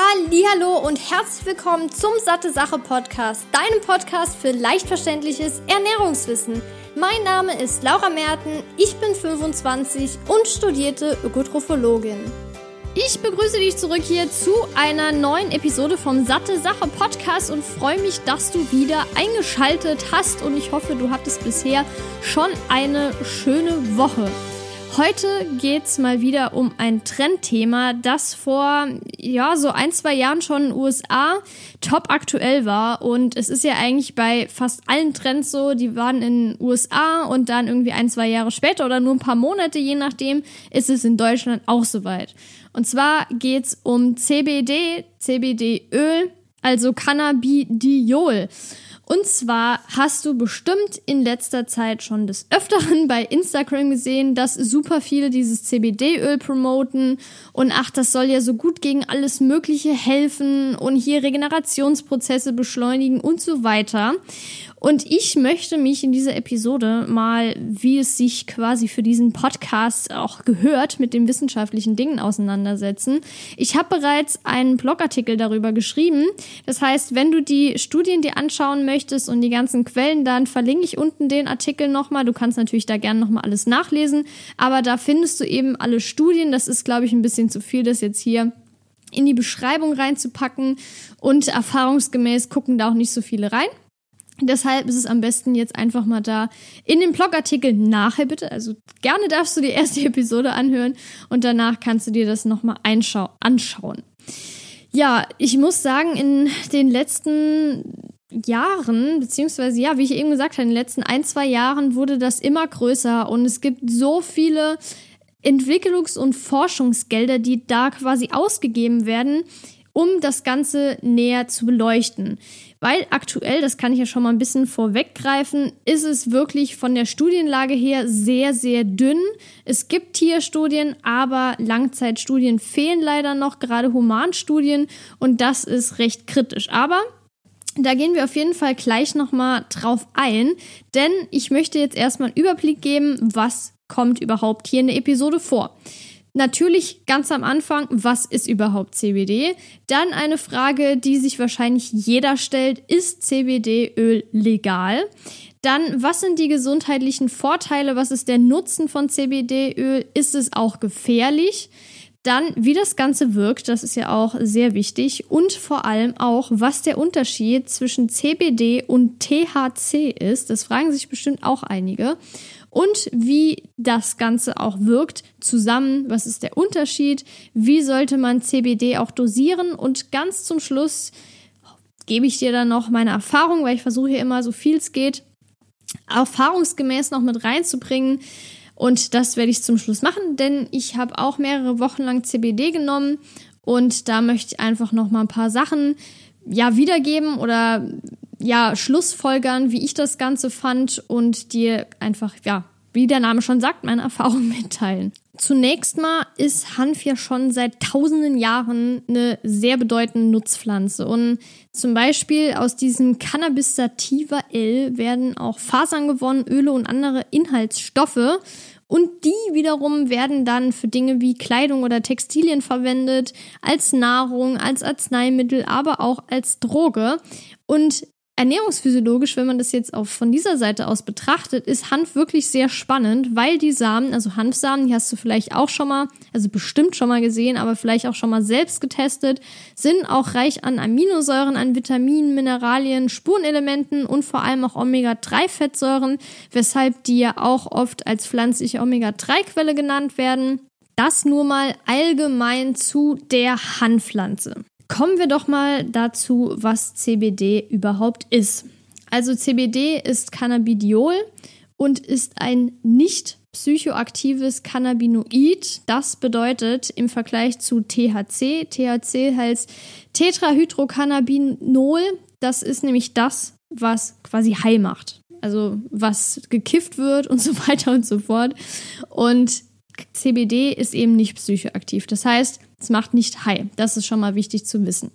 Hallo und herzlich willkommen zum Satte Sache Podcast, deinem Podcast für leicht verständliches Ernährungswissen. Mein Name ist Laura Merten, ich bin 25 und studierte Ökotrophologin. Ich begrüße dich zurück hier zu einer neuen Episode vom Satte Sache Podcast und freue mich, dass du wieder eingeschaltet hast und ich hoffe, du hattest bisher schon eine schöne Woche. Heute geht es mal wieder um ein Trendthema, das vor ja so ein, zwei Jahren schon in den USA top aktuell war. Und es ist ja eigentlich bei fast allen Trends so, die waren in den USA und dann irgendwie ein, zwei Jahre später oder nur ein paar Monate, je nachdem, ist es in Deutschland auch soweit. Und zwar geht es um CBD, CBD-Öl, also Cannabidiol. Und zwar hast du bestimmt in letzter Zeit schon des Öfteren bei Instagram gesehen, dass super viele dieses CBD-Öl promoten und ach, das soll ja so gut gegen alles Mögliche helfen und hier Regenerationsprozesse beschleunigen und so weiter. Und ich möchte mich in dieser Episode mal, wie es sich quasi für diesen Podcast auch gehört, mit den wissenschaftlichen Dingen auseinandersetzen. Ich habe bereits einen Blogartikel darüber geschrieben. Das heißt, wenn du die Studien dir anschauen möchtest und die ganzen Quellen, dann verlinke ich unten den Artikel nochmal. Du kannst natürlich da gerne nochmal alles nachlesen, aber da findest du eben alle Studien. Das ist, glaube ich, ein bisschen zu viel, das jetzt hier in die Beschreibung reinzupacken und erfahrungsgemäß gucken da auch nicht so viele rein. Deshalb ist es am besten jetzt einfach mal da in dem Blogartikel nachher bitte. Also gerne darfst du die erste Episode anhören und danach kannst du dir das nochmal anschauen. Ja, ich muss sagen, in den letzten Jahren, beziehungsweise ja, wie ich eben gesagt habe, in den letzten ein, zwei Jahren wurde das immer größer und es gibt so viele Entwicklungs- und Forschungsgelder, die da quasi ausgegeben werden, um das Ganze näher zu beleuchten. Weil aktuell, das kann ich ja schon mal ein bisschen vorweggreifen, ist es wirklich von der Studienlage her sehr, sehr dünn. Es gibt Tierstudien, aber Langzeitstudien fehlen leider noch, gerade Humanstudien und das ist recht kritisch. Aber da gehen wir auf jeden Fall gleich nochmal drauf ein, denn ich möchte jetzt erstmal einen Überblick geben, was kommt überhaupt hier in der Episode vor. Natürlich ganz am Anfang, was ist überhaupt CBD? Dann eine Frage, die sich wahrscheinlich jeder stellt, ist CBD-Öl legal? Dann, was sind die gesundheitlichen Vorteile? Was ist der Nutzen von CBD-Öl? Ist es auch gefährlich? Dann, wie das Ganze wirkt, das ist ja auch sehr wichtig. Und vor allem auch, was der Unterschied zwischen CBD und THC ist. Das fragen sich bestimmt auch einige und wie das Ganze auch wirkt zusammen. Was ist der Unterschied? Wie sollte man CBD auch dosieren? Und ganz zum Schluss gebe ich dir dann noch meine Erfahrung, weil ich versuche hier immer so viel es geht, erfahrungsgemäß noch mit reinzubringen. Und das werde ich zum Schluss machen, denn ich habe auch mehrere Wochen lang CBD genommen und da möchte ich einfach noch mal ein paar Sachen ja wiedergeben oder ja, Schlussfolgern, wie ich das Ganze fand und dir einfach, ja, wie der Name schon sagt, meine Erfahrung mitteilen. Zunächst mal ist Hanf ja schon seit tausenden Jahren eine sehr bedeutende Nutzpflanze. Und zum Beispiel aus diesem Cannabis sativa L werden auch Fasern gewonnen, Öle und andere Inhaltsstoffe. Und die wiederum werden dann für Dinge wie Kleidung oder Textilien verwendet, als Nahrung, als Arzneimittel, aber auch als Droge. Und ernährungsphysiologisch, wenn man das jetzt auch von dieser Seite aus betrachtet, ist Hanf wirklich sehr spannend, weil die Samen, also Hanfsamen, die hast du vielleicht auch schon mal, also bestimmt schon mal gesehen, aber vielleicht auch schon mal selbst getestet, sind auch reich an Aminosäuren, an Vitaminen, Mineralien, Spurenelementen und vor allem auch Omega-3-Fettsäuren, weshalb die ja auch oft als pflanzliche Omega-3-Quelle genannt werden. Das nur mal allgemein zu der Hanfpflanze. Kommen wir doch mal dazu, was CBD überhaupt ist. Also CBD ist Cannabidiol und ist ein nicht psychoaktives Cannabinoid. Das bedeutet im Vergleich zu THC, THC heißt Tetrahydrocannabinol. Das ist nämlich das, was quasi high macht. Also was gekifft wird und so weiter und so fort. Und CBD ist eben nicht psychoaktiv. Das heißt, es macht nicht high. Das ist schon mal wichtig zu wissen.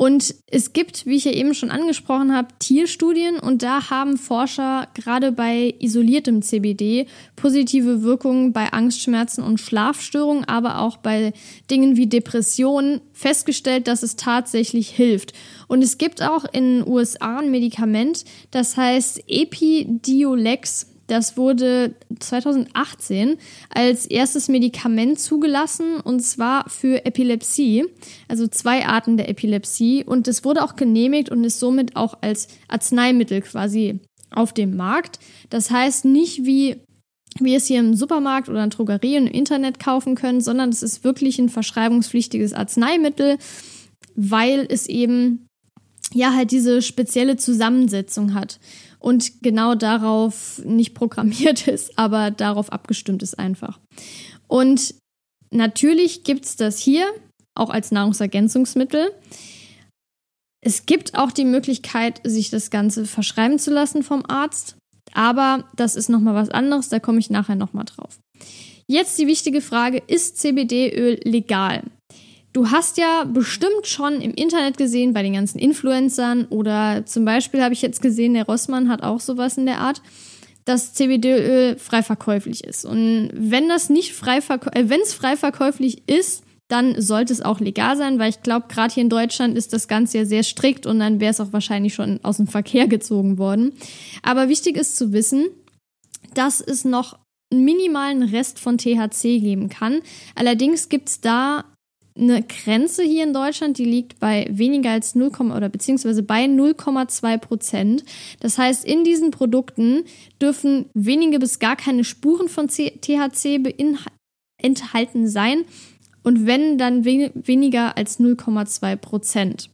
Und es gibt, wie ich ja eben schon angesprochen habe, Tierstudien und da haben Forscher gerade bei isoliertem CBD positive Wirkungen bei Angstschmerzen und Schlafstörungen, aber auch bei Dingen wie Depressionen festgestellt, dass es tatsächlich hilft. Und es gibt auch in den USA ein Medikament, das heißt Epidiolex. Das wurde 2018 als erstes Medikament zugelassen und zwar für Epilepsie, also zwei Arten der Epilepsie. Und es wurde auch genehmigt und ist somit auch als Arzneimittel quasi auf dem Markt. Das heißt nicht wie wir es hier im Supermarkt oder in Drogerien im Internet kaufen können, sondern es ist wirklich ein verschreibungspflichtiges Arzneimittel, weil es eben ja halt diese spezielle Zusammensetzung hat und genau darauf nicht programmiert ist, aber darauf abgestimmt ist einfach. Und natürlich gibt es das hier auch als Nahrungsergänzungsmittel. Es gibt auch die Möglichkeit, sich das Ganze verschreiben zu lassen vom Arzt, aber das ist nochmal was anderes, da komme ich nachher nochmal drauf. Jetzt die wichtige Frage, ist CBD-Öl legal? Du hast ja bestimmt schon im Internet gesehen bei den ganzen Influencern oder zum Beispiel habe ich jetzt gesehen, der Rossmann hat auch sowas in der Art, dass CBD-Öl frei verkäuflich ist. Und wenn das nicht frei äh, wenn es frei verkäuflich ist, dann sollte es auch legal sein, weil ich glaube, gerade hier in Deutschland ist das Ganze ja sehr strikt und dann wäre es auch wahrscheinlich schon aus dem Verkehr gezogen worden. Aber wichtig ist zu wissen, dass es noch einen minimalen Rest von THC geben kann. Allerdings gibt es da eine Grenze hier in Deutschland, die liegt bei weniger als 0, oder beziehungsweise bei 0,2 Prozent. Das heißt, in diesen Produkten dürfen wenige bis gar keine Spuren von THC enthalten sein und wenn, dann we weniger als 0,2 Prozent.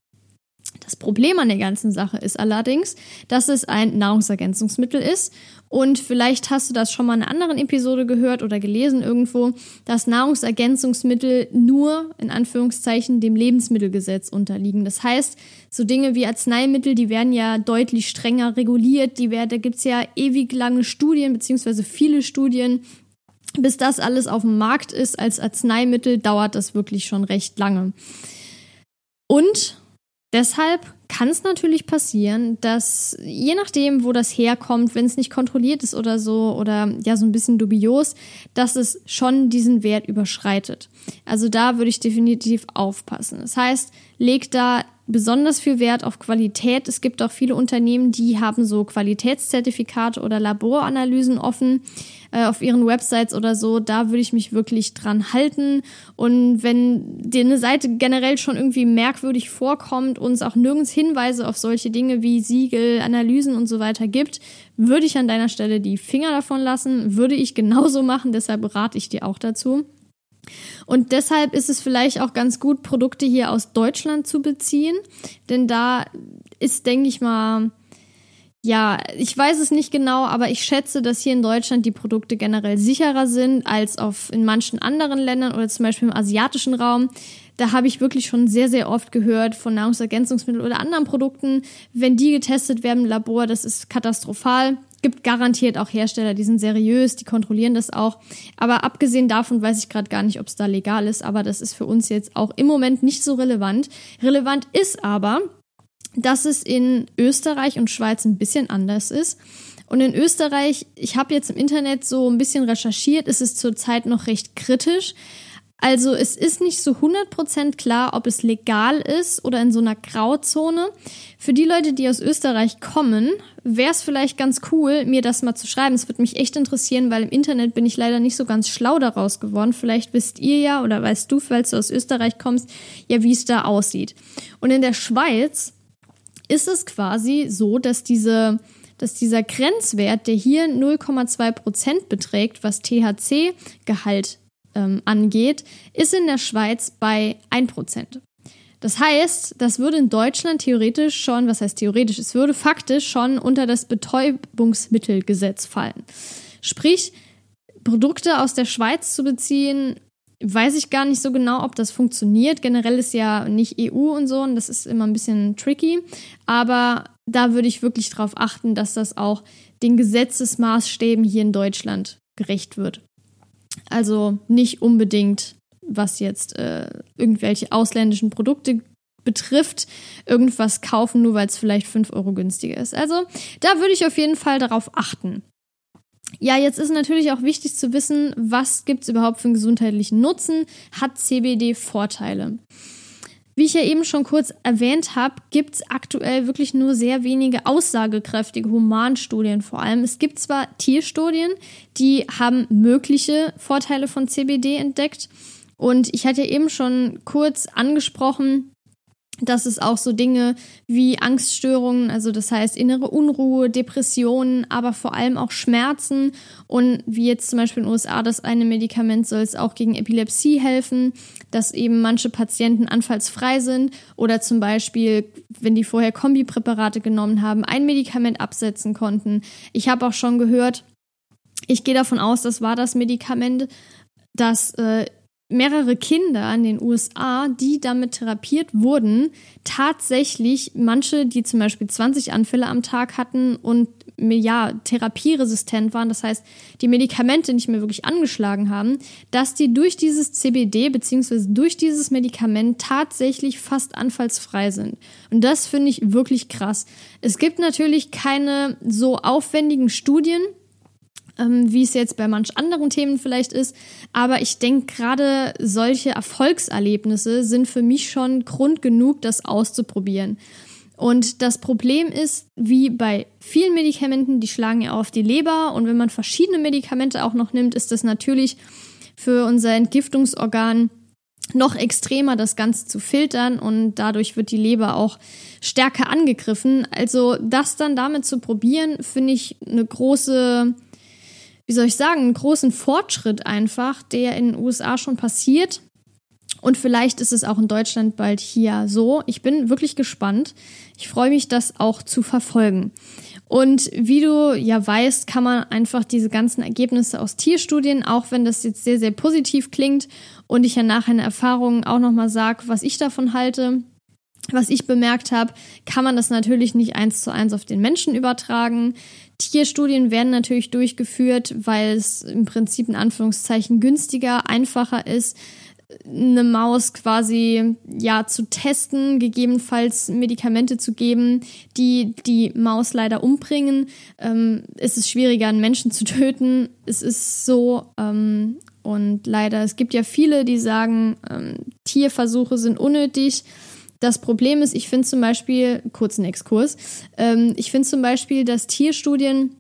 Das Problem an der ganzen Sache ist allerdings, dass es ein Nahrungsergänzungsmittel ist und vielleicht hast du das schon mal in einer anderen Episode gehört oder gelesen irgendwo, dass Nahrungsergänzungsmittel nur in Anführungszeichen dem Lebensmittelgesetz unterliegen. Das heißt, so Dinge wie Arzneimittel, die werden ja deutlich strenger reguliert, die werden, da gibt's ja ewig lange Studien, beziehungsweise viele Studien, bis das alles auf dem Markt ist als Arzneimittel, dauert das wirklich schon recht lange. Und deshalb kann es natürlich passieren, dass je nachdem, wo das herkommt, wenn es nicht kontrolliert ist oder so oder ja so ein bisschen dubios, dass es schon diesen Wert überschreitet. Also da würde ich definitiv aufpassen. Das heißt, legt da besonders viel Wert auf Qualität. Es gibt auch viele Unternehmen, die haben so Qualitätszertifikate oder Laboranalysen offen äh, auf ihren Websites oder so. Da würde ich mich wirklich dran halten. Und wenn dir eine Seite generell schon irgendwie merkwürdig vorkommt und es auch nirgends Hinweise auf solche Dinge wie Siegel, Analysen und so weiter gibt, würde ich an deiner Stelle die Finger davon lassen. Würde ich genauso machen. Deshalb rate ich dir auch dazu. Und deshalb ist es vielleicht auch ganz gut, Produkte hier aus Deutschland zu beziehen. Denn da ist, denke ich mal, ja, ich weiß es nicht genau, aber ich schätze, dass hier in Deutschland die Produkte generell sicherer sind als auf in manchen anderen Ländern oder zum Beispiel im asiatischen Raum. Da habe ich wirklich schon sehr, sehr oft gehört von Nahrungsergänzungsmitteln oder anderen Produkten, wenn die getestet werden im Labor, das ist katastrophal gibt garantiert auch Hersteller, die sind seriös, die kontrollieren das auch. Aber abgesehen davon weiß ich gerade gar nicht, ob es da legal ist. Aber das ist für uns jetzt auch im Moment nicht so relevant. Relevant ist aber, dass es in Österreich und Schweiz ein bisschen anders ist. Und in Österreich, ich habe jetzt im Internet so ein bisschen recherchiert, ist es zurzeit noch recht kritisch. Also es ist nicht so 100% klar, ob es legal ist oder in so einer Grauzone. Für die Leute, die aus Österreich kommen, wäre es vielleicht ganz cool, mir das mal zu schreiben. Es würde mich echt interessieren, weil im Internet bin ich leider nicht so ganz schlau daraus geworden. Vielleicht wisst ihr ja oder weißt du, falls du aus Österreich kommst, ja, wie es da aussieht. Und in der Schweiz ist es quasi so, dass diese dass dieser Grenzwert, der hier 0,2 Prozent beträgt, was THC-Gehalt ähm, angeht, ist in der Schweiz bei 1%. Das heißt, das würde in Deutschland theoretisch schon, was heißt theoretisch, es würde faktisch schon unter das Betäubungsmittelgesetz fallen. Sprich, Produkte aus der Schweiz zu beziehen, weiß ich gar nicht so genau, ob das funktioniert. Generell ist ja nicht EU und so, und das ist immer ein bisschen tricky. Aber da würde ich wirklich darauf achten, dass das auch den Gesetzesmaßstäben hier in Deutschland gerecht wird. Also nicht unbedingt, was jetzt äh, irgendwelche ausländischen Produkte betrifft, irgendwas kaufen, nur weil es vielleicht 5 Euro günstiger ist. Also da würde ich auf jeden Fall darauf achten. Ja, jetzt ist natürlich auch wichtig zu wissen, was gibt es überhaupt für einen gesundheitlichen Nutzen? Hat CBD Vorteile? Wie ich ja eben schon kurz erwähnt habe, gibt es aktuell wirklich nur sehr wenige aussagekräftige Humanstudien vor allem. Es gibt zwar Tierstudien, die haben mögliche Vorteile von CBD entdeckt. Und ich hatte ja eben schon kurz angesprochen, dass es auch so Dinge wie Angststörungen, also das heißt innere Unruhe, Depressionen, aber vor allem auch Schmerzen und wie jetzt zum Beispiel in den USA das eine Medikament soll es auch gegen Epilepsie helfen, dass eben manche Patienten anfallsfrei sind oder zum Beispiel, wenn die vorher Kombipräparate genommen haben, ein Medikament absetzen konnten. Ich habe auch schon gehört, ich gehe davon aus, das war das Medikament, das äh, mehrere Kinder in den USA, die damit therapiert wurden, tatsächlich manche, die zum Beispiel 20 Anfälle am Tag hatten und ja, therapieresistent waren, das heißt, die Medikamente nicht mehr wirklich angeschlagen haben, dass die durch dieses CBD bzw. durch dieses Medikament tatsächlich fast anfallsfrei sind. Und das finde ich wirklich krass. Es gibt natürlich keine so aufwendigen Studien, ähm, wie es jetzt bei manch anderen Themen vielleicht ist. Aber ich denke, gerade solche Erfolgserlebnisse sind für mich schon Grund genug, das auszuprobieren. Und das Problem ist, wie bei vielen Medikamenten, die schlagen ja auf die Leber. Und wenn man verschiedene Medikamente auch noch nimmt, ist das natürlich für unser Entgiftungsorgan noch extremer, das Ganze zu filtern und dadurch wird die Leber auch stärker angegriffen. Also das dann damit zu probieren, finde ich eine große wie soll ich sagen, einen großen Fortschritt einfach, der in den USA schon passiert. Und vielleicht ist es auch in Deutschland bald hier so. Ich bin wirklich gespannt. Ich freue mich, das auch zu verfolgen. Und wie du ja weißt, kann man einfach diese ganzen Ergebnisse aus Tierstudien, auch wenn das jetzt sehr, sehr positiv klingt und ich ja nachher in Erfahrungen auch nochmal sage, was ich davon halte, was ich bemerkt habe, kann man das natürlich nicht eins zu eins auf den Menschen übertragen. Tierstudien werden natürlich durchgeführt, weil es im Prinzip in Anführungszeichen günstiger, einfacher ist, eine Maus quasi ja zu testen, gegebenenfalls Medikamente zu geben, die die Maus leider umbringen. Ähm, es ist schwieriger, einen Menschen zu töten. Es ist so ähm, und leider es gibt ja viele, die sagen, ähm, Tierversuche sind unnötig. Das Problem ist, ich finde zum Beispiel, kurzen Exkurs, ähm, ich finde zum Beispiel, dass Tierstudien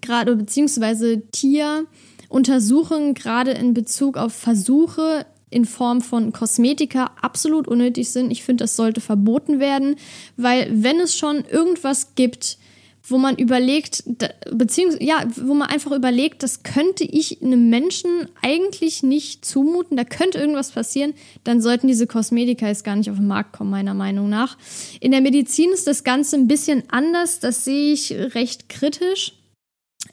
gerade, beziehungsweise Tieruntersuchungen gerade in Bezug auf Versuche in Form von Kosmetika absolut unnötig sind. Ich finde, das sollte verboten werden, weil wenn es schon irgendwas gibt, wo man überlegt, beziehungsweise, ja, wo man einfach überlegt, das könnte ich einem Menschen eigentlich nicht zumuten, da könnte irgendwas passieren, dann sollten diese Kosmetika jetzt gar nicht auf den Markt kommen, meiner Meinung nach. In der Medizin ist das Ganze ein bisschen anders, das sehe ich recht kritisch.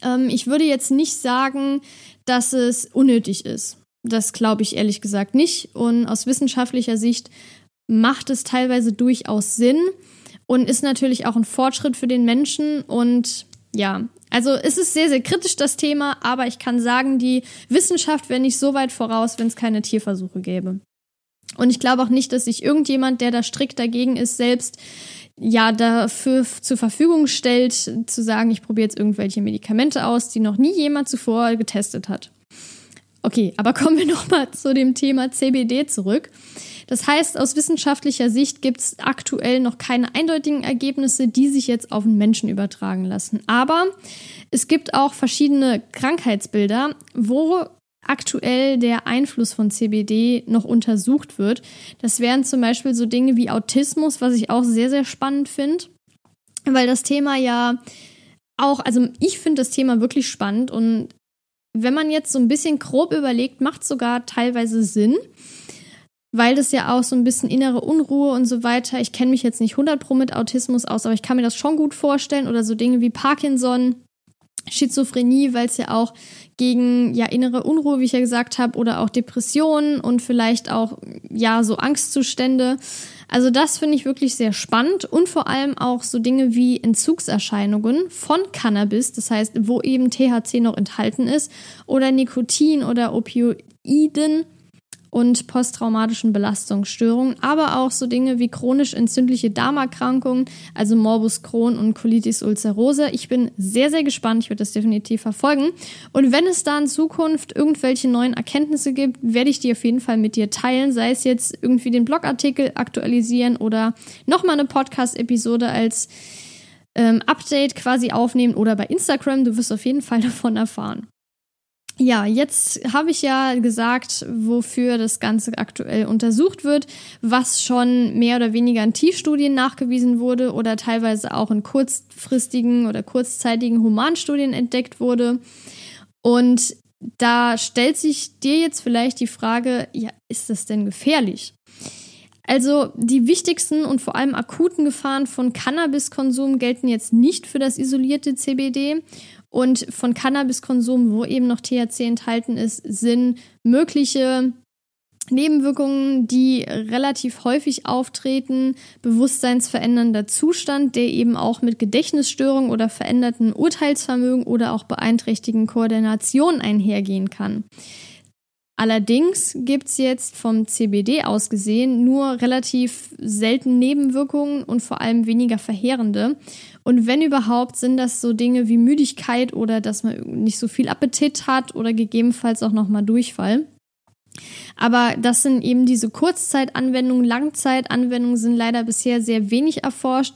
Ähm, ich würde jetzt nicht sagen, dass es unnötig ist. Das glaube ich ehrlich gesagt nicht. Und aus wissenschaftlicher Sicht macht es teilweise durchaus Sinn und ist natürlich auch ein Fortschritt für den Menschen und ja, also es ist sehr, sehr kritisch das Thema, aber ich kann sagen, die Wissenschaft wäre nicht so weit voraus, wenn es keine Tierversuche gäbe. Und ich glaube auch nicht, dass sich irgendjemand, der da strikt dagegen ist, selbst ja dafür zur Verfügung stellt, zu sagen, ich probiere jetzt irgendwelche Medikamente aus, die noch nie jemand zuvor getestet hat. Okay, aber kommen wir nochmal zu dem Thema CBD zurück. Das heißt, aus wissenschaftlicher Sicht gibt es aktuell noch keine eindeutigen Ergebnisse, die sich jetzt auf den Menschen übertragen lassen. Aber es gibt auch verschiedene Krankheitsbilder, wo aktuell der Einfluss von CBD noch untersucht wird. Das wären zum Beispiel so Dinge wie Autismus, was ich auch sehr, sehr spannend finde, weil das Thema ja auch, also ich finde das Thema wirklich spannend und wenn man jetzt so ein bisschen grob überlegt, macht es sogar teilweise Sinn weil das ja auch so ein bisschen innere Unruhe und so weiter. Ich kenne mich jetzt nicht 100 pro mit Autismus aus, aber ich kann mir das schon gut vorstellen oder so Dinge wie Parkinson, Schizophrenie, weil es ja auch gegen ja innere Unruhe, wie ich ja gesagt habe, oder auch Depressionen und vielleicht auch ja so Angstzustände. Also das finde ich wirklich sehr spannend und vor allem auch so Dinge wie Entzugserscheinungen von Cannabis, das heißt, wo eben THC noch enthalten ist oder Nikotin oder Opioiden und posttraumatischen Belastungsstörungen, aber auch so Dinge wie chronisch entzündliche Darmerkrankungen, also Morbus Crohn und Colitis ulcerosa. Ich bin sehr, sehr gespannt. Ich werde das definitiv verfolgen. Und wenn es da in Zukunft irgendwelche neuen Erkenntnisse gibt, werde ich die auf jeden Fall mit dir teilen, sei es jetzt irgendwie den Blogartikel aktualisieren oder nochmal eine Podcast-Episode als ähm, Update quasi aufnehmen oder bei Instagram. Du wirst auf jeden Fall davon erfahren. Ja, jetzt habe ich ja gesagt, wofür das Ganze aktuell untersucht wird, was schon mehr oder weniger in Tiefstudien nachgewiesen wurde oder teilweise auch in kurzfristigen oder kurzzeitigen Humanstudien entdeckt wurde. Und da stellt sich dir jetzt vielleicht die Frage, ja, ist das denn gefährlich? Also die wichtigsten und vor allem akuten Gefahren von Cannabiskonsum gelten jetzt nicht für das isolierte CBD und von Cannabiskonsum, wo eben noch THC enthalten ist, sind mögliche Nebenwirkungen, die relativ häufig auftreten, bewusstseinsverändernder Zustand, der eben auch mit Gedächtnisstörung oder veränderten Urteilsvermögen oder auch beeinträchtigten Koordination einhergehen kann. Allerdings gibt es jetzt vom CBD aus gesehen nur relativ selten Nebenwirkungen und vor allem weniger verheerende. Und wenn überhaupt, sind das so Dinge wie Müdigkeit oder dass man nicht so viel Appetit hat oder gegebenenfalls auch nochmal Durchfall. Aber das sind eben diese Kurzzeitanwendungen, Langzeitanwendungen sind leider bisher sehr wenig erforscht.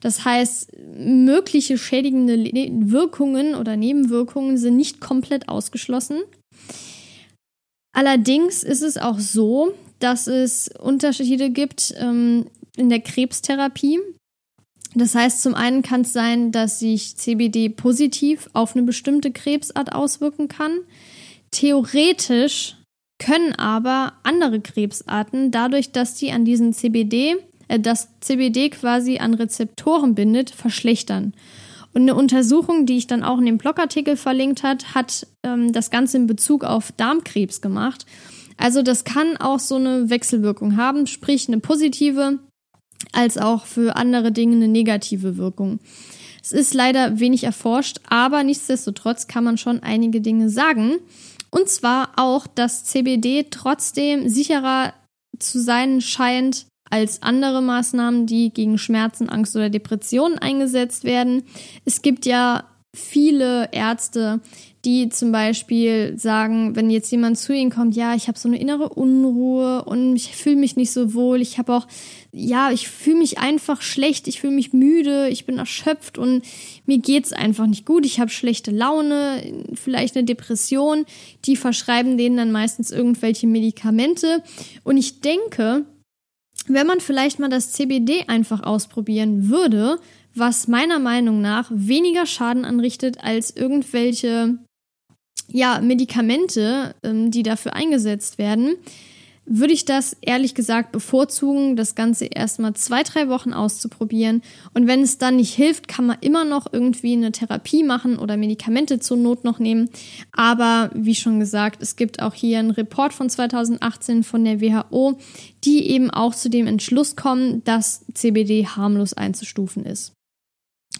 Das heißt, mögliche schädigende Wirkungen oder Nebenwirkungen sind nicht komplett ausgeschlossen. Allerdings ist es auch so, dass es Unterschiede gibt ähm, in der Krebstherapie. Das heißt, zum einen kann es sein, dass sich CBD positiv auf eine bestimmte Krebsart auswirken kann. Theoretisch können aber andere Krebsarten dadurch, dass die an diesen CBD, äh, das CBD quasi an Rezeptoren bindet, verschlechtern. Und eine Untersuchung, die ich dann auch in dem Blogartikel verlinkt hat, hat ähm, das Ganze in Bezug auf Darmkrebs gemacht. Also das kann auch so eine Wechselwirkung haben, sprich eine positive als auch für andere Dinge eine negative Wirkung. Es ist leider wenig erforscht, aber nichtsdestotrotz kann man schon einige Dinge sagen. Und zwar auch, dass CBD trotzdem sicherer zu sein scheint als andere Maßnahmen, die gegen Schmerzen, Angst oder Depressionen eingesetzt werden. Es gibt ja viele Ärzte, die zum Beispiel sagen, wenn jetzt jemand zu ihnen kommt, ja, ich habe so eine innere Unruhe und ich fühle mich nicht so wohl, ich habe auch, ja, ich fühle mich einfach schlecht, ich fühle mich müde, ich bin erschöpft und mir geht's einfach nicht gut, ich habe schlechte Laune, vielleicht eine Depression, die verschreiben denen dann meistens irgendwelche Medikamente. Und ich denke, wenn man vielleicht mal das CBD einfach ausprobieren würde, was meiner Meinung nach weniger Schaden anrichtet als irgendwelche ja, Medikamente, ähm, die dafür eingesetzt werden, würde ich das ehrlich gesagt bevorzugen, das Ganze erstmal zwei, drei Wochen auszuprobieren. Und wenn es dann nicht hilft, kann man immer noch irgendwie eine Therapie machen oder Medikamente zur Not noch nehmen. Aber wie schon gesagt, es gibt auch hier einen Report von 2018 von der WHO, die eben auch zu dem Entschluss kommen, dass CBD harmlos einzustufen ist.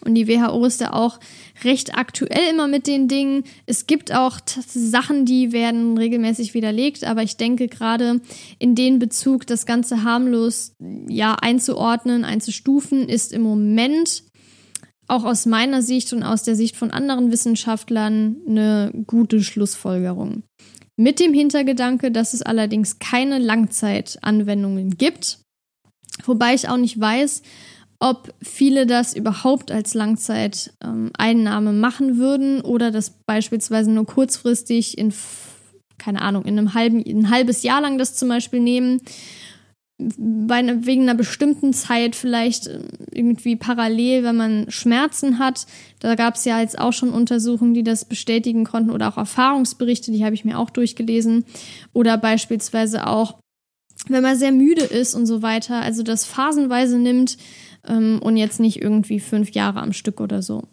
Und die WHO ist da auch recht aktuell immer mit den Dingen. Es gibt auch Sachen, die werden regelmäßig widerlegt, aber ich denke gerade in den Bezug, das Ganze harmlos ja einzuordnen, einzustufen, ist im Moment auch aus meiner Sicht und aus der Sicht von anderen Wissenschaftlern eine gute Schlussfolgerung. Mit dem Hintergedanke, dass es allerdings keine Langzeitanwendungen gibt, wobei ich auch nicht weiß, ob viele das überhaupt als Langzeiteinnahme ähm, machen würden oder das beispielsweise nur kurzfristig in, keine Ahnung, in einem halben, ein halbes Jahr lang das zum Beispiel nehmen, einer, wegen einer bestimmten Zeit vielleicht äh, irgendwie parallel, wenn man Schmerzen hat. Da gab es ja jetzt auch schon Untersuchungen, die das bestätigen konnten oder auch Erfahrungsberichte, die habe ich mir auch durchgelesen. Oder beispielsweise auch, wenn man sehr müde ist und so weiter, also das phasenweise nimmt, ähm, und jetzt nicht irgendwie fünf Jahre am Stück oder so.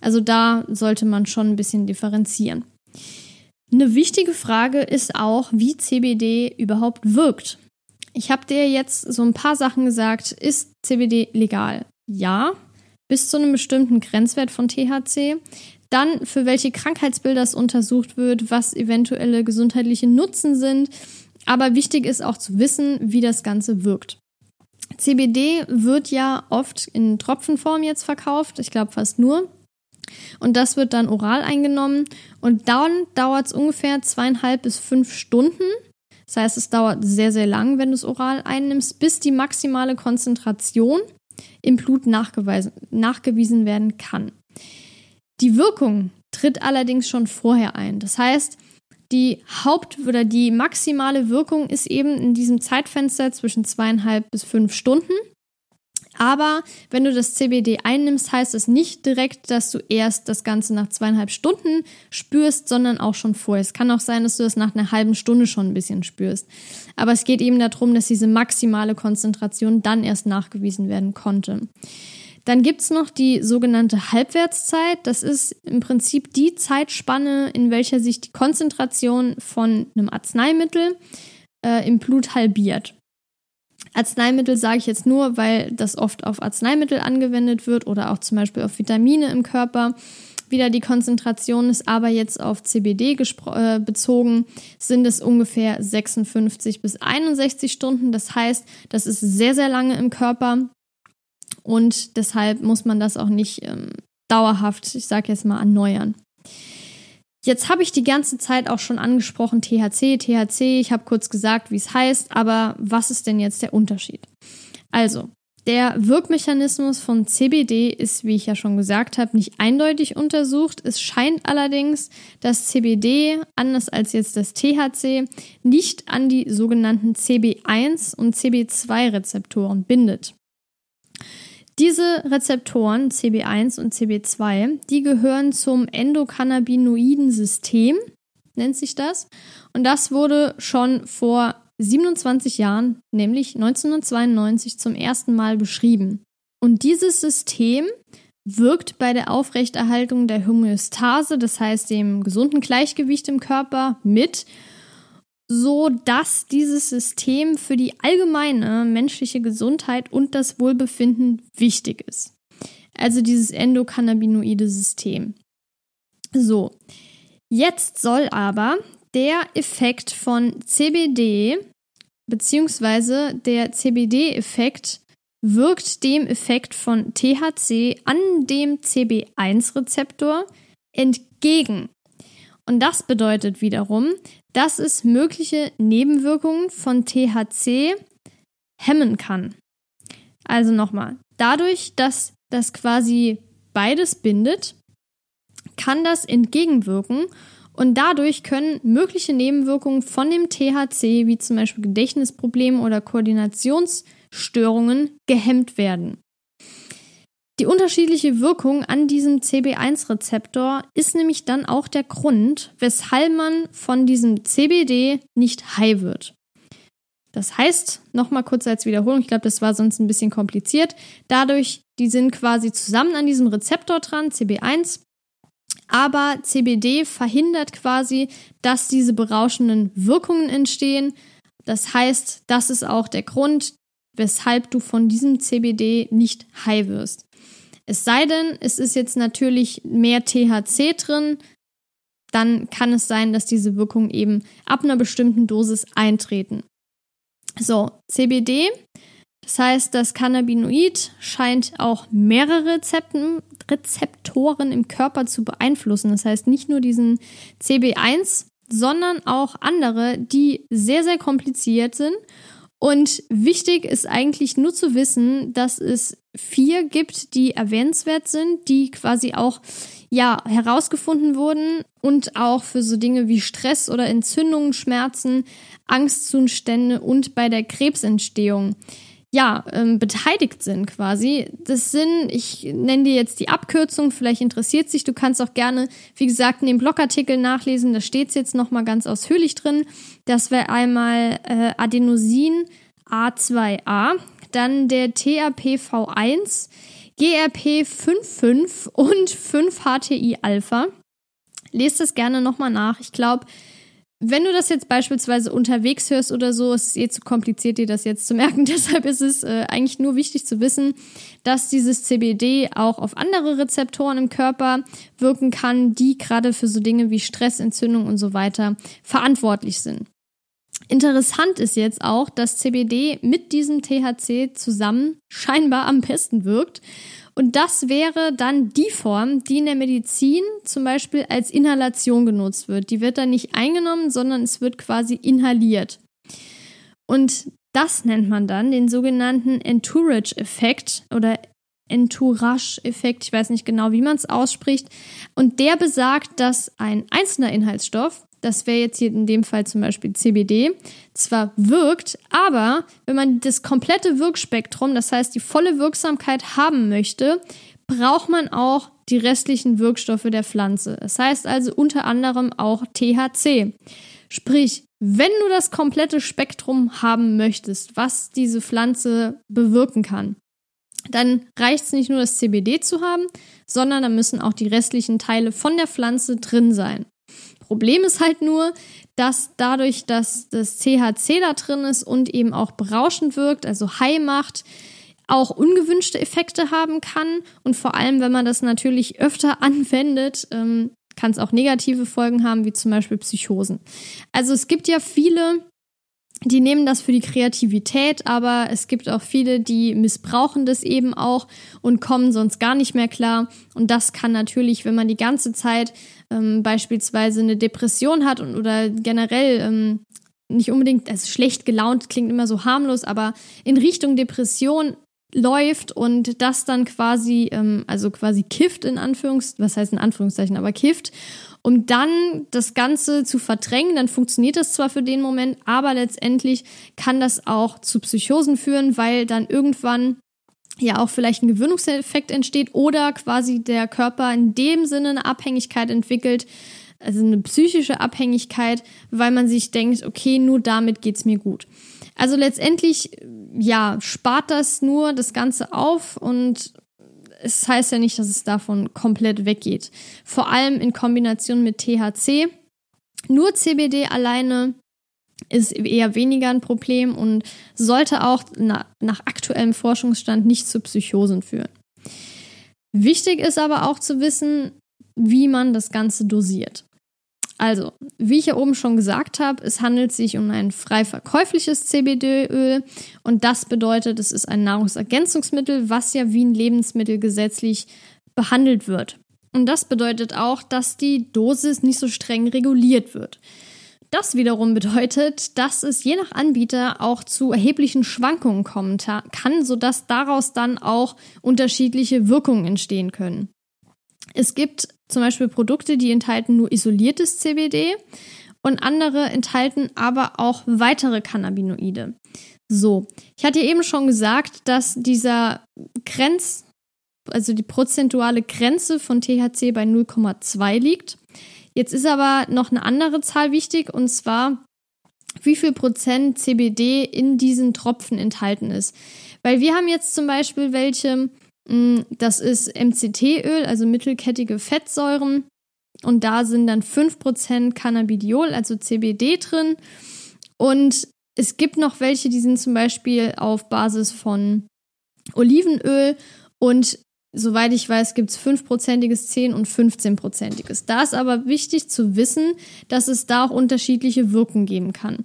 Also da sollte man schon ein bisschen differenzieren. Eine wichtige Frage ist auch, wie CBD überhaupt wirkt. Ich habe dir jetzt so ein paar Sachen gesagt. Ist CBD legal? Ja, bis zu einem bestimmten Grenzwert von THC. Dann, für welche Krankheitsbilder es untersucht wird, was eventuelle gesundheitliche Nutzen sind. Aber wichtig ist auch zu wissen, wie das Ganze wirkt. CBD wird ja oft in Tropfenform jetzt verkauft, ich glaube fast nur. Und das wird dann oral eingenommen und dann dauert es ungefähr zweieinhalb bis fünf Stunden. Das heißt, es dauert sehr, sehr lang, wenn du es oral einnimmst, bis die maximale Konzentration im Blut nachgewiesen werden kann. Die Wirkung tritt allerdings schon vorher ein. Das heißt, die Haupt- oder die maximale Wirkung ist eben in diesem Zeitfenster zwischen zweieinhalb bis fünf Stunden. Aber wenn du das CBD einnimmst, heißt es nicht direkt, dass du erst das Ganze nach zweieinhalb Stunden spürst, sondern auch schon vorher. Es kann auch sein, dass du das nach einer halben Stunde schon ein bisschen spürst. Aber es geht eben darum, dass diese maximale Konzentration dann erst nachgewiesen werden konnte. Dann gibt's noch die sogenannte Halbwertszeit. Das ist im Prinzip die Zeitspanne, in welcher sich die Konzentration von einem Arzneimittel äh, im Blut halbiert. Arzneimittel sage ich jetzt nur, weil das oft auf Arzneimittel angewendet wird oder auch zum Beispiel auf Vitamine im Körper. Wieder die Konzentration ist aber jetzt auf CBD äh, bezogen, sind es ungefähr 56 bis 61 Stunden. Das heißt, das ist sehr, sehr lange im Körper und deshalb muss man das auch nicht ähm, dauerhaft, ich sage jetzt mal, erneuern. Jetzt habe ich die ganze Zeit auch schon angesprochen THC, THC, ich habe kurz gesagt, wie es heißt, aber was ist denn jetzt der Unterschied? Also, der Wirkmechanismus von CBD ist, wie ich ja schon gesagt habe, nicht eindeutig untersucht. Es scheint allerdings, dass CBD, anders als jetzt das THC, nicht an die sogenannten CB1 und CB2 Rezeptoren bindet. Diese Rezeptoren CB1 und CB2, die gehören zum Endokannabinoiden-System, nennt sich das. Und das wurde schon vor 27 Jahren, nämlich 1992, zum ersten Mal beschrieben. Und dieses System wirkt bei der Aufrechterhaltung der Homöostase, das heißt dem gesunden Gleichgewicht im Körper, mit so dass dieses System für die allgemeine menschliche Gesundheit und das Wohlbefinden wichtig ist. Also dieses endokannabinoide System. So, jetzt soll aber der Effekt von CBD beziehungsweise der CBD-Effekt wirkt dem Effekt von THC an dem CB1-Rezeptor entgegen. Und das bedeutet wiederum, dass es mögliche Nebenwirkungen von THC hemmen kann. Also nochmal, dadurch, dass das quasi beides bindet, kann das entgegenwirken und dadurch können mögliche Nebenwirkungen von dem THC, wie zum Beispiel Gedächtnisprobleme oder Koordinationsstörungen, gehemmt werden. Die unterschiedliche Wirkung an diesem CB1-Rezeptor ist nämlich dann auch der Grund, weshalb man von diesem CBD nicht high wird. Das heißt, nochmal kurz als Wiederholung, ich glaube, das war sonst ein bisschen kompliziert. Dadurch, die sind quasi zusammen an diesem Rezeptor dran, CB1, aber CBD verhindert quasi, dass diese berauschenden Wirkungen entstehen. Das heißt, das ist auch der Grund, weshalb du von diesem CBD nicht high wirst. Es sei denn, es ist jetzt natürlich mehr THC drin, dann kann es sein, dass diese Wirkungen eben ab einer bestimmten Dosis eintreten. So, CBD, das heißt, das Cannabinoid scheint auch mehrere Rezepten, Rezeptoren im Körper zu beeinflussen. Das heißt, nicht nur diesen CB1, sondern auch andere, die sehr, sehr kompliziert sind und wichtig ist eigentlich nur zu wissen, dass es vier gibt, die erwähnenswert sind, die quasi auch ja herausgefunden wurden und auch für so Dinge wie Stress oder Entzündungen, Schmerzen, Angstzustände und bei der Krebsentstehung ja, ähm, beteiligt sind quasi. Das sind, ich nenne dir jetzt die Abkürzung, vielleicht interessiert sich, du kannst auch gerne, wie gesagt, in dem Blogartikel nachlesen, da steht es jetzt nochmal ganz ausführlich drin. Das wäre einmal äh, Adenosin A2A, dann der TRPV1, GRP55 und 5-HTI-Alpha. Lest das gerne nochmal nach. Ich glaube, wenn du das jetzt beispielsweise unterwegs hörst oder so, ist es eh zu kompliziert, dir das jetzt zu merken. Deshalb ist es äh, eigentlich nur wichtig zu wissen, dass dieses CBD auch auf andere Rezeptoren im Körper wirken kann, die gerade für so Dinge wie Stress, Entzündung und so weiter verantwortlich sind. Interessant ist jetzt auch, dass CBD mit diesem THC zusammen scheinbar am besten wirkt. Und das wäre dann die Form, die in der Medizin zum Beispiel als Inhalation genutzt wird. Die wird dann nicht eingenommen, sondern es wird quasi inhaliert. Und das nennt man dann den sogenannten Entourage-Effekt oder Entourage-Effekt, ich weiß nicht genau, wie man es ausspricht. Und der besagt, dass ein einzelner Inhaltsstoff das wäre jetzt hier in dem Fall zum Beispiel CBD, zwar wirkt, aber wenn man das komplette Wirkspektrum, das heißt die volle Wirksamkeit haben möchte, braucht man auch die restlichen Wirkstoffe der Pflanze. Das heißt also unter anderem auch THC. Sprich, wenn du das komplette Spektrum haben möchtest, was diese Pflanze bewirken kann, dann reicht es nicht nur das CBD zu haben, sondern da müssen auch die restlichen Teile von der Pflanze drin sein. Problem ist halt nur, dass dadurch, dass das THC da drin ist und eben auch berauschend wirkt, also high macht, auch ungewünschte Effekte haben kann. Und vor allem, wenn man das natürlich öfter anwendet, ähm, kann es auch negative Folgen haben, wie zum Beispiel Psychosen. Also es gibt ja viele die nehmen das für die Kreativität, aber es gibt auch viele, die missbrauchen das eben auch und kommen sonst gar nicht mehr klar. Und das kann natürlich, wenn man die ganze Zeit ähm, beispielsweise eine Depression hat und, oder generell ähm, nicht unbedingt, also schlecht gelaunt klingt immer so harmlos, aber in Richtung Depression läuft und das dann quasi, ähm, also quasi kifft in Anführungszeichen, was heißt in Anführungszeichen, aber kifft um dann das Ganze zu verdrängen. Dann funktioniert das zwar für den Moment, aber letztendlich kann das auch zu Psychosen führen, weil dann irgendwann ja auch vielleicht ein Gewöhnungseffekt entsteht oder quasi der Körper in dem Sinne eine Abhängigkeit entwickelt, also eine psychische Abhängigkeit, weil man sich denkt, okay, nur damit geht's mir gut. Also letztendlich, ja, spart das nur das Ganze auf und es heißt ja nicht, dass es davon komplett weggeht. Vor allem in Kombination mit THC. Nur CBD alleine ist eher weniger ein Problem und sollte auch na, nach aktuellem Forschungsstand nicht zu Psychosen führen. Wichtig ist aber auch zu wissen, wie man das Ganze dosiert. Also, wie ich ja oben schon gesagt habe, es handelt sich um ein frei verkäufliches CBD-Öl und das bedeutet, es ist ein Nahrungsergänzungsmittel, was ja wie ein Lebensmittel gesetzlich behandelt wird. Und das bedeutet auch, dass die Dosis nicht so streng reguliert wird. Das wiederum bedeutet, dass es je nach Anbieter auch zu erheblichen Schwankungen kommen kann, sodass daraus dann auch unterschiedliche Wirkungen entstehen können. Es gibt zum Beispiel Produkte, die enthalten nur isoliertes CBD und andere enthalten aber auch weitere Cannabinoide. So, ich hatte eben schon gesagt, dass dieser Grenz, also die prozentuale Grenze von THC bei 0,2 liegt. Jetzt ist aber noch eine andere Zahl wichtig und zwar, wie viel Prozent CBD in diesen Tropfen enthalten ist. Weil wir haben jetzt zum Beispiel welche, das ist MCT-Öl, also mittelkettige Fettsäuren. Und da sind dann 5% Cannabidiol, also CBD drin. Und es gibt noch welche, die sind zum Beispiel auf Basis von Olivenöl. Und soweit ich weiß, gibt es 5%iges 10 und 15%iges. Da ist aber wichtig zu wissen, dass es da auch unterschiedliche Wirkungen geben kann.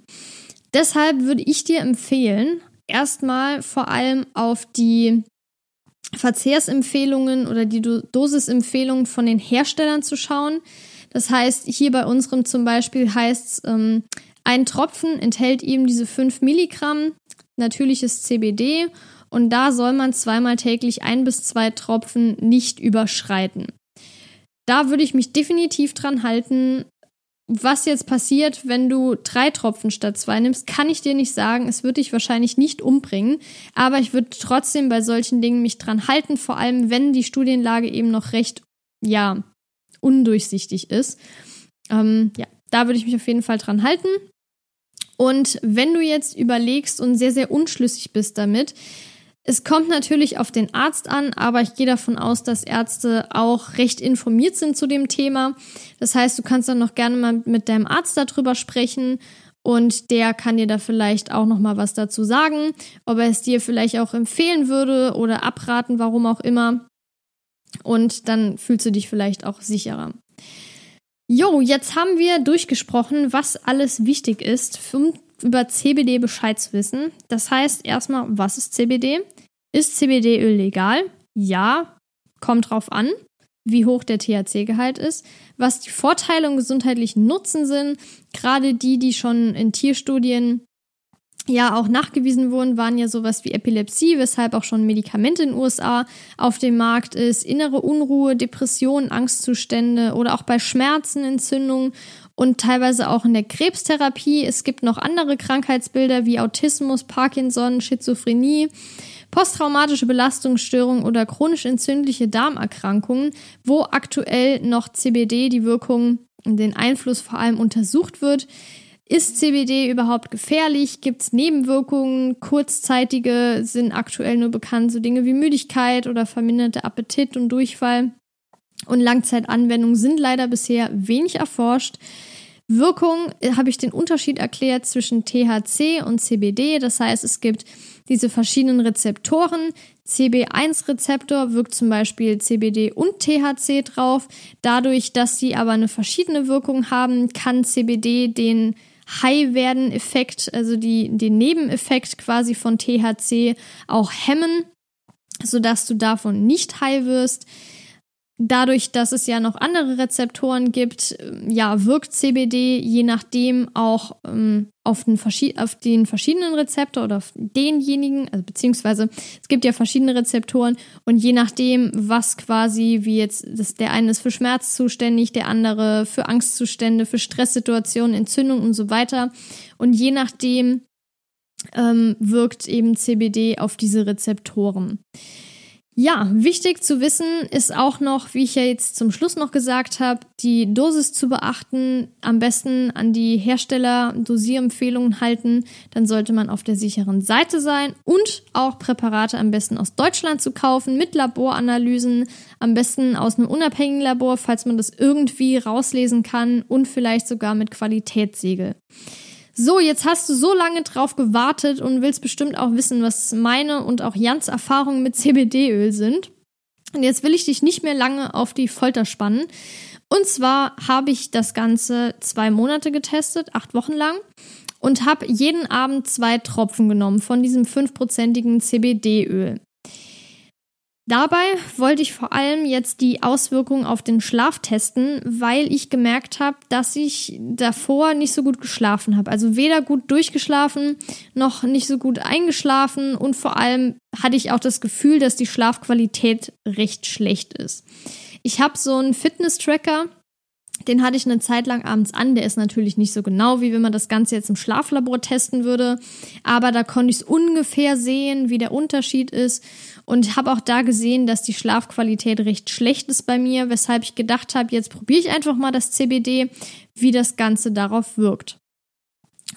Deshalb würde ich dir empfehlen, erstmal vor allem auf die Verzehrsempfehlungen oder die Dosisempfehlungen von den Herstellern zu schauen. Das heißt, hier bei unserem zum Beispiel heißt es, ähm, ein Tropfen enthält eben diese 5 Milligramm natürliches CBD und da soll man zweimal täglich ein bis zwei Tropfen nicht überschreiten. Da würde ich mich definitiv dran halten, was jetzt passiert, wenn du drei Tropfen statt zwei nimmst, kann ich dir nicht sagen. Es wird dich wahrscheinlich nicht umbringen, aber ich würde trotzdem bei solchen Dingen mich dran halten, vor allem wenn die Studienlage eben noch recht, ja, undurchsichtig ist. Ähm, ja, da würde ich mich auf jeden Fall dran halten. Und wenn du jetzt überlegst und sehr, sehr unschlüssig bist damit, es kommt natürlich auf den Arzt an, aber ich gehe davon aus, dass Ärzte auch recht informiert sind zu dem Thema. Das heißt, du kannst dann noch gerne mal mit deinem Arzt darüber sprechen und der kann dir da vielleicht auch noch mal was dazu sagen, ob er es dir vielleicht auch empfehlen würde oder abraten, warum auch immer. Und dann fühlst du dich vielleicht auch sicherer. Jo, jetzt haben wir durchgesprochen, was alles wichtig ist, über CBD Bescheid zu wissen. Das heißt erstmal, was ist CBD? Ist CBD-Öl legal? Ja, kommt drauf an, wie hoch der THC-Gehalt ist, was die Vorteile und gesundheitlichen Nutzen sind. Gerade die, die schon in Tierstudien ja auch nachgewiesen wurden, waren ja sowas wie Epilepsie, weshalb auch schon Medikamente in den USA auf dem Markt ist, innere Unruhe, Depressionen, Angstzustände oder auch bei Schmerzen, Entzündungen und teilweise auch in der Krebstherapie. Es gibt noch andere Krankheitsbilder wie Autismus, Parkinson, Schizophrenie, posttraumatische Belastungsstörungen oder chronisch entzündliche Darmerkrankungen, wo aktuell noch CBD die Wirkung und den Einfluss vor allem untersucht wird. Ist CBD überhaupt gefährlich? Gibt es Nebenwirkungen? Kurzzeitige sind aktuell nur bekannt, so Dinge wie Müdigkeit oder verminderte Appetit und Durchfall. Und Langzeitanwendungen sind leider bisher wenig erforscht. Wirkung äh, habe ich den Unterschied erklärt zwischen THC und CBD. Das heißt, es gibt diese verschiedenen Rezeptoren. CB1-Rezeptor wirkt zum Beispiel CBD und THC drauf. Dadurch, dass sie aber eine verschiedene Wirkung haben, kann CBD den High-werden-Effekt, also die, den Nebeneffekt quasi von THC auch hemmen, sodass du davon nicht high wirst. Dadurch, dass es ja noch andere Rezeptoren gibt, ähm, ja, wirkt CBD je nachdem auch ähm, auf, den auf, den verschiedenen Rezeptor oder auf denjenigen, also beziehungsweise es gibt ja verschiedene Rezeptoren und je nachdem, was quasi, wie jetzt, das, der eine ist für Schmerz zuständig, der andere für Angstzustände, für Stresssituationen, Entzündung und so weiter. Und je nachdem ähm, wirkt eben CBD auf diese Rezeptoren. Ja, wichtig zu wissen ist auch noch, wie ich ja jetzt zum Schluss noch gesagt habe, die Dosis zu beachten, am besten an die Hersteller Dosierempfehlungen halten, dann sollte man auf der sicheren Seite sein und auch Präparate am besten aus Deutschland zu kaufen mit Laboranalysen, am besten aus einem unabhängigen Labor, falls man das irgendwie rauslesen kann und vielleicht sogar mit Qualitätssiegel. So, jetzt hast du so lange drauf gewartet und willst bestimmt auch wissen, was meine und auch Jans Erfahrungen mit CBD-Öl sind. Und jetzt will ich dich nicht mehr lange auf die Folter spannen. Und zwar habe ich das Ganze zwei Monate getestet, acht Wochen lang, und habe jeden Abend zwei Tropfen genommen von diesem fünfprozentigen CBD-Öl. Dabei wollte ich vor allem jetzt die Auswirkungen auf den Schlaf testen, weil ich gemerkt habe, dass ich davor nicht so gut geschlafen habe. Also weder gut durchgeschlafen noch nicht so gut eingeschlafen und vor allem hatte ich auch das Gefühl, dass die Schlafqualität recht schlecht ist. Ich habe so einen Fitness-Tracker, den hatte ich eine Zeit lang abends an. Der ist natürlich nicht so genau, wie wenn man das Ganze jetzt im Schlaflabor testen würde. Aber da konnte ich es ungefähr sehen, wie der Unterschied ist. Und habe auch da gesehen, dass die Schlafqualität recht schlecht ist bei mir, weshalb ich gedacht habe, jetzt probiere ich einfach mal das CBD, wie das Ganze darauf wirkt.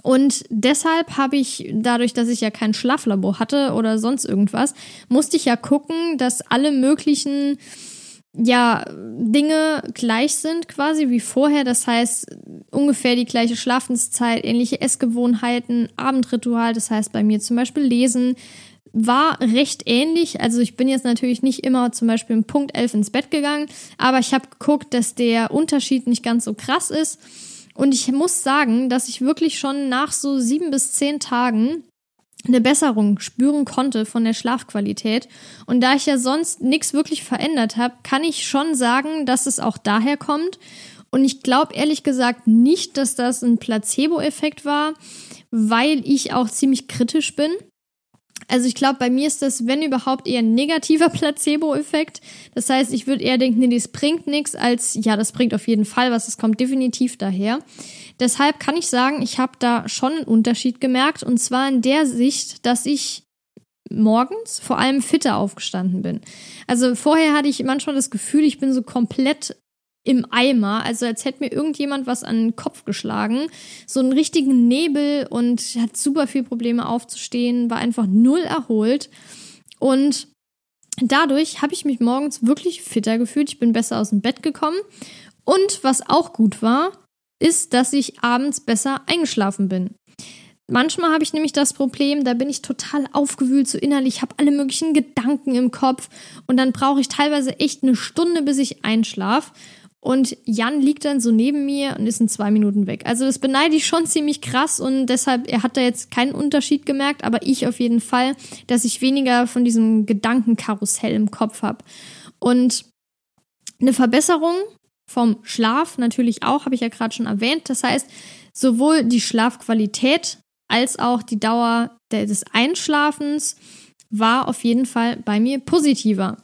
Und deshalb habe ich, dadurch, dass ich ja kein Schlaflabor hatte oder sonst irgendwas, musste ich ja gucken, dass alle möglichen ja, Dinge gleich sind quasi wie vorher. Das heißt, ungefähr die gleiche Schlafenszeit, ähnliche Essgewohnheiten, Abendritual. Das heißt, bei mir zum Beispiel Lesen war recht ähnlich. Also ich bin jetzt natürlich nicht immer zum Beispiel um Punkt 11 ins Bett gegangen, aber ich habe geguckt, dass der Unterschied nicht ganz so krass ist. Und ich muss sagen, dass ich wirklich schon nach so sieben bis zehn Tagen eine Besserung spüren konnte von der Schlafqualität. Und da ich ja sonst nichts wirklich verändert habe, kann ich schon sagen, dass es auch daher kommt. Und ich glaube ehrlich gesagt nicht, dass das ein Placebo-Effekt war, weil ich auch ziemlich kritisch bin. Also ich glaube, bei mir ist das, wenn überhaupt, eher ein negativer Placebo-Effekt. Das heißt, ich würde eher denken, nee, das bringt nichts, als ja, das bringt auf jeden Fall was, es kommt definitiv daher. Deshalb kann ich sagen, ich habe da schon einen Unterschied gemerkt. Und zwar in der Sicht, dass ich morgens vor allem fitter aufgestanden bin. Also vorher hatte ich manchmal das Gefühl, ich bin so komplett im Eimer, also als hätte mir irgendjemand was an den Kopf geschlagen, so einen richtigen Nebel und hat super viel Probleme aufzustehen, war einfach null erholt. Und dadurch habe ich mich morgens wirklich fitter gefühlt, ich bin besser aus dem Bett gekommen. Und was auch gut war, ist, dass ich abends besser eingeschlafen bin. Manchmal habe ich nämlich das Problem, da bin ich total aufgewühlt, so innerlich, habe alle möglichen Gedanken im Kopf und dann brauche ich teilweise echt eine Stunde, bis ich einschlafe. Und Jan liegt dann so neben mir und ist in zwei Minuten weg. Also das beneide ich schon ziemlich krass und deshalb, er hat da jetzt keinen Unterschied gemerkt, aber ich auf jeden Fall, dass ich weniger von diesem Gedankenkarussell im Kopf habe. Und eine Verbesserung vom Schlaf natürlich auch, habe ich ja gerade schon erwähnt. Das heißt, sowohl die Schlafqualität als auch die Dauer des Einschlafens war auf jeden Fall bei mir positiver.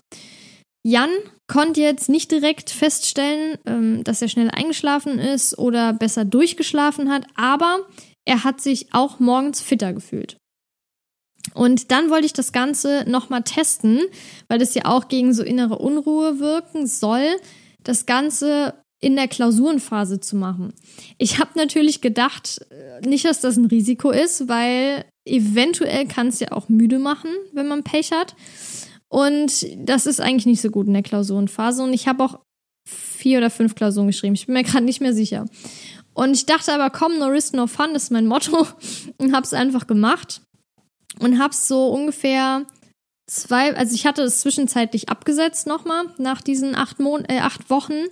Jan konnte jetzt nicht direkt feststellen, ähm, dass er schnell eingeschlafen ist oder besser durchgeschlafen hat, aber er hat sich auch morgens fitter gefühlt. Und dann wollte ich das Ganze nochmal testen, weil das ja auch gegen so innere Unruhe wirken soll, das Ganze in der Klausurenphase zu machen. Ich habe natürlich gedacht, äh, nicht, dass das ein Risiko ist, weil eventuell kann es ja auch müde machen, wenn man Pech hat. Und das ist eigentlich nicht so gut in der Klausurenphase. Und ich habe auch vier oder fünf Klausuren geschrieben. Ich bin mir gerade nicht mehr sicher. Und ich dachte aber, komm, no risk, no fun, das ist mein Motto. Und habe es einfach gemacht. Und habe es so ungefähr zwei, also ich hatte es zwischenzeitlich abgesetzt nochmal nach diesen acht, Mon äh, acht Wochen.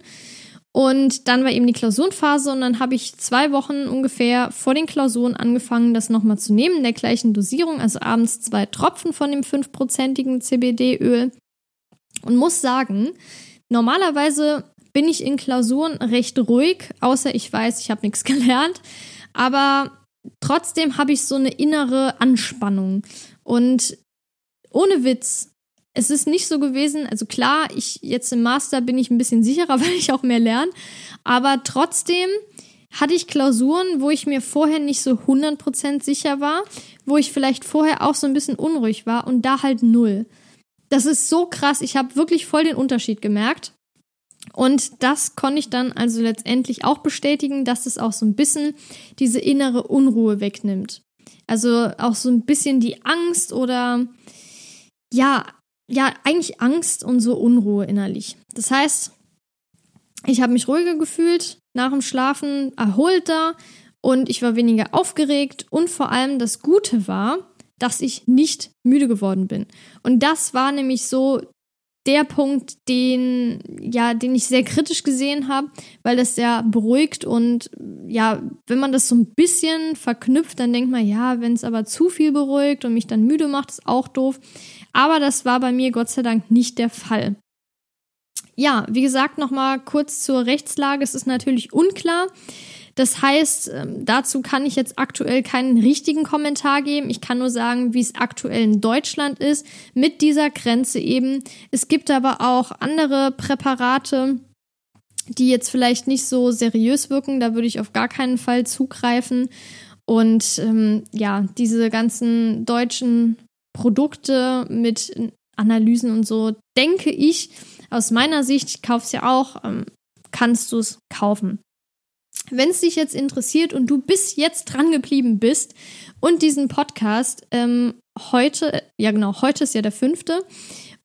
Und dann war eben die Klausurenphase und dann habe ich zwei Wochen ungefähr vor den Klausuren angefangen, das nochmal zu nehmen, in der gleichen Dosierung, also abends zwei Tropfen von dem fünfprozentigen CBD-Öl. Und muss sagen, normalerweise bin ich in Klausuren recht ruhig, außer ich weiß, ich habe nichts gelernt. Aber trotzdem habe ich so eine innere Anspannung. Und ohne Witz, es ist nicht so gewesen, also klar, ich jetzt im Master bin ich ein bisschen sicherer, weil ich auch mehr lerne, aber trotzdem hatte ich Klausuren, wo ich mir vorher nicht so 100% sicher war, wo ich vielleicht vorher auch so ein bisschen unruhig war und da halt null. Das ist so krass, ich habe wirklich voll den Unterschied gemerkt. Und das konnte ich dann also letztendlich auch bestätigen, dass es auch so ein bisschen diese innere Unruhe wegnimmt. Also auch so ein bisschen die Angst oder ja, ja, eigentlich Angst und so Unruhe innerlich. Das heißt, ich habe mich ruhiger gefühlt, nach dem Schlafen erholter und ich war weniger aufgeregt und vor allem das Gute war, dass ich nicht müde geworden bin. Und das war nämlich so der Punkt, den ja, den ich sehr kritisch gesehen habe, weil das sehr beruhigt und ja, wenn man das so ein bisschen verknüpft, dann denkt man, ja, wenn es aber zu viel beruhigt und mich dann müde macht, ist auch doof. Aber das war bei mir Gott sei Dank nicht der Fall. Ja, wie gesagt, nochmal kurz zur Rechtslage. Es ist natürlich unklar. Das heißt, ähm, dazu kann ich jetzt aktuell keinen richtigen Kommentar geben. Ich kann nur sagen, wie es aktuell in Deutschland ist, mit dieser Grenze eben. Es gibt aber auch andere Präparate, die jetzt vielleicht nicht so seriös wirken. Da würde ich auf gar keinen Fall zugreifen. Und ähm, ja, diese ganzen deutschen Produkte mit Analysen und so, denke ich, aus meiner Sicht, ich kaufe es ja auch, ähm, kannst du es kaufen. Wenn es dich jetzt interessiert und du bis jetzt dran geblieben bist und diesen Podcast ähm, heute, ja genau, heute ist ja der fünfte,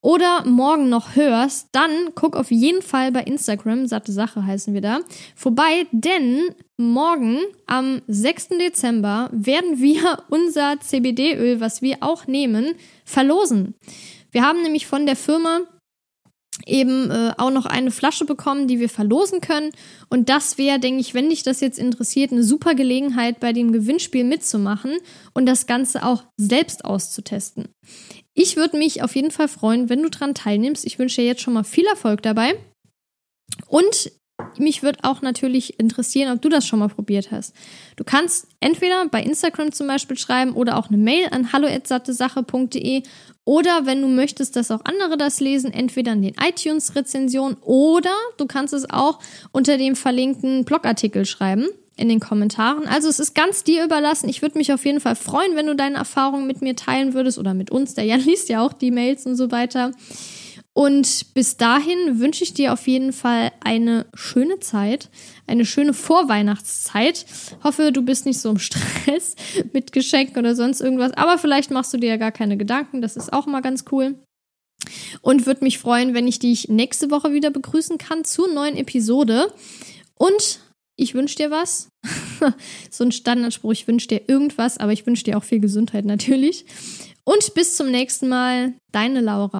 oder morgen noch hörst, dann guck auf jeden Fall bei Instagram, satte Sache heißen wir da, vorbei, denn morgen am 6. Dezember werden wir unser CBD-Öl, was wir auch nehmen, verlosen. Wir haben nämlich von der Firma eben äh, auch noch eine Flasche bekommen, die wir verlosen können. Und das wäre, denke ich, wenn dich das jetzt interessiert, eine super Gelegenheit, bei dem Gewinnspiel mitzumachen und das Ganze auch selbst auszutesten. Ich würde mich auf jeden Fall freuen, wenn du daran teilnimmst. Ich wünsche dir jetzt schon mal viel Erfolg dabei. Und mich würde auch natürlich interessieren, ob du das schon mal probiert hast. Du kannst entweder bei Instagram zum Beispiel schreiben oder auch eine Mail an hallo@sattesache.de oder wenn du möchtest, dass auch andere das lesen, entweder in den iTunes-Rezensionen oder du kannst es auch unter dem verlinkten Blogartikel schreiben in den Kommentaren. Also es ist ganz dir überlassen. Ich würde mich auf jeden Fall freuen, wenn du deine Erfahrungen mit mir teilen würdest oder mit uns. Der Jan liest ja auch die Mails und so weiter. Und bis dahin wünsche ich dir auf jeden Fall eine schöne Zeit, eine schöne Vorweihnachtszeit. Hoffe, du bist nicht so im Stress mit Geschenken oder sonst irgendwas. Aber vielleicht machst du dir ja gar keine Gedanken. Das ist auch mal ganz cool. Und würde mich freuen, wenn ich dich nächste Woche wieder begrüßen kann zur neuen Episode. Und ich wünsche dir was. so ein Standardspruch, ich wünsche dir irgendwas, aber ich wünsche dir auch viel Gesundheit natürlich. Und bis zum nächsten Mal, deine Laura.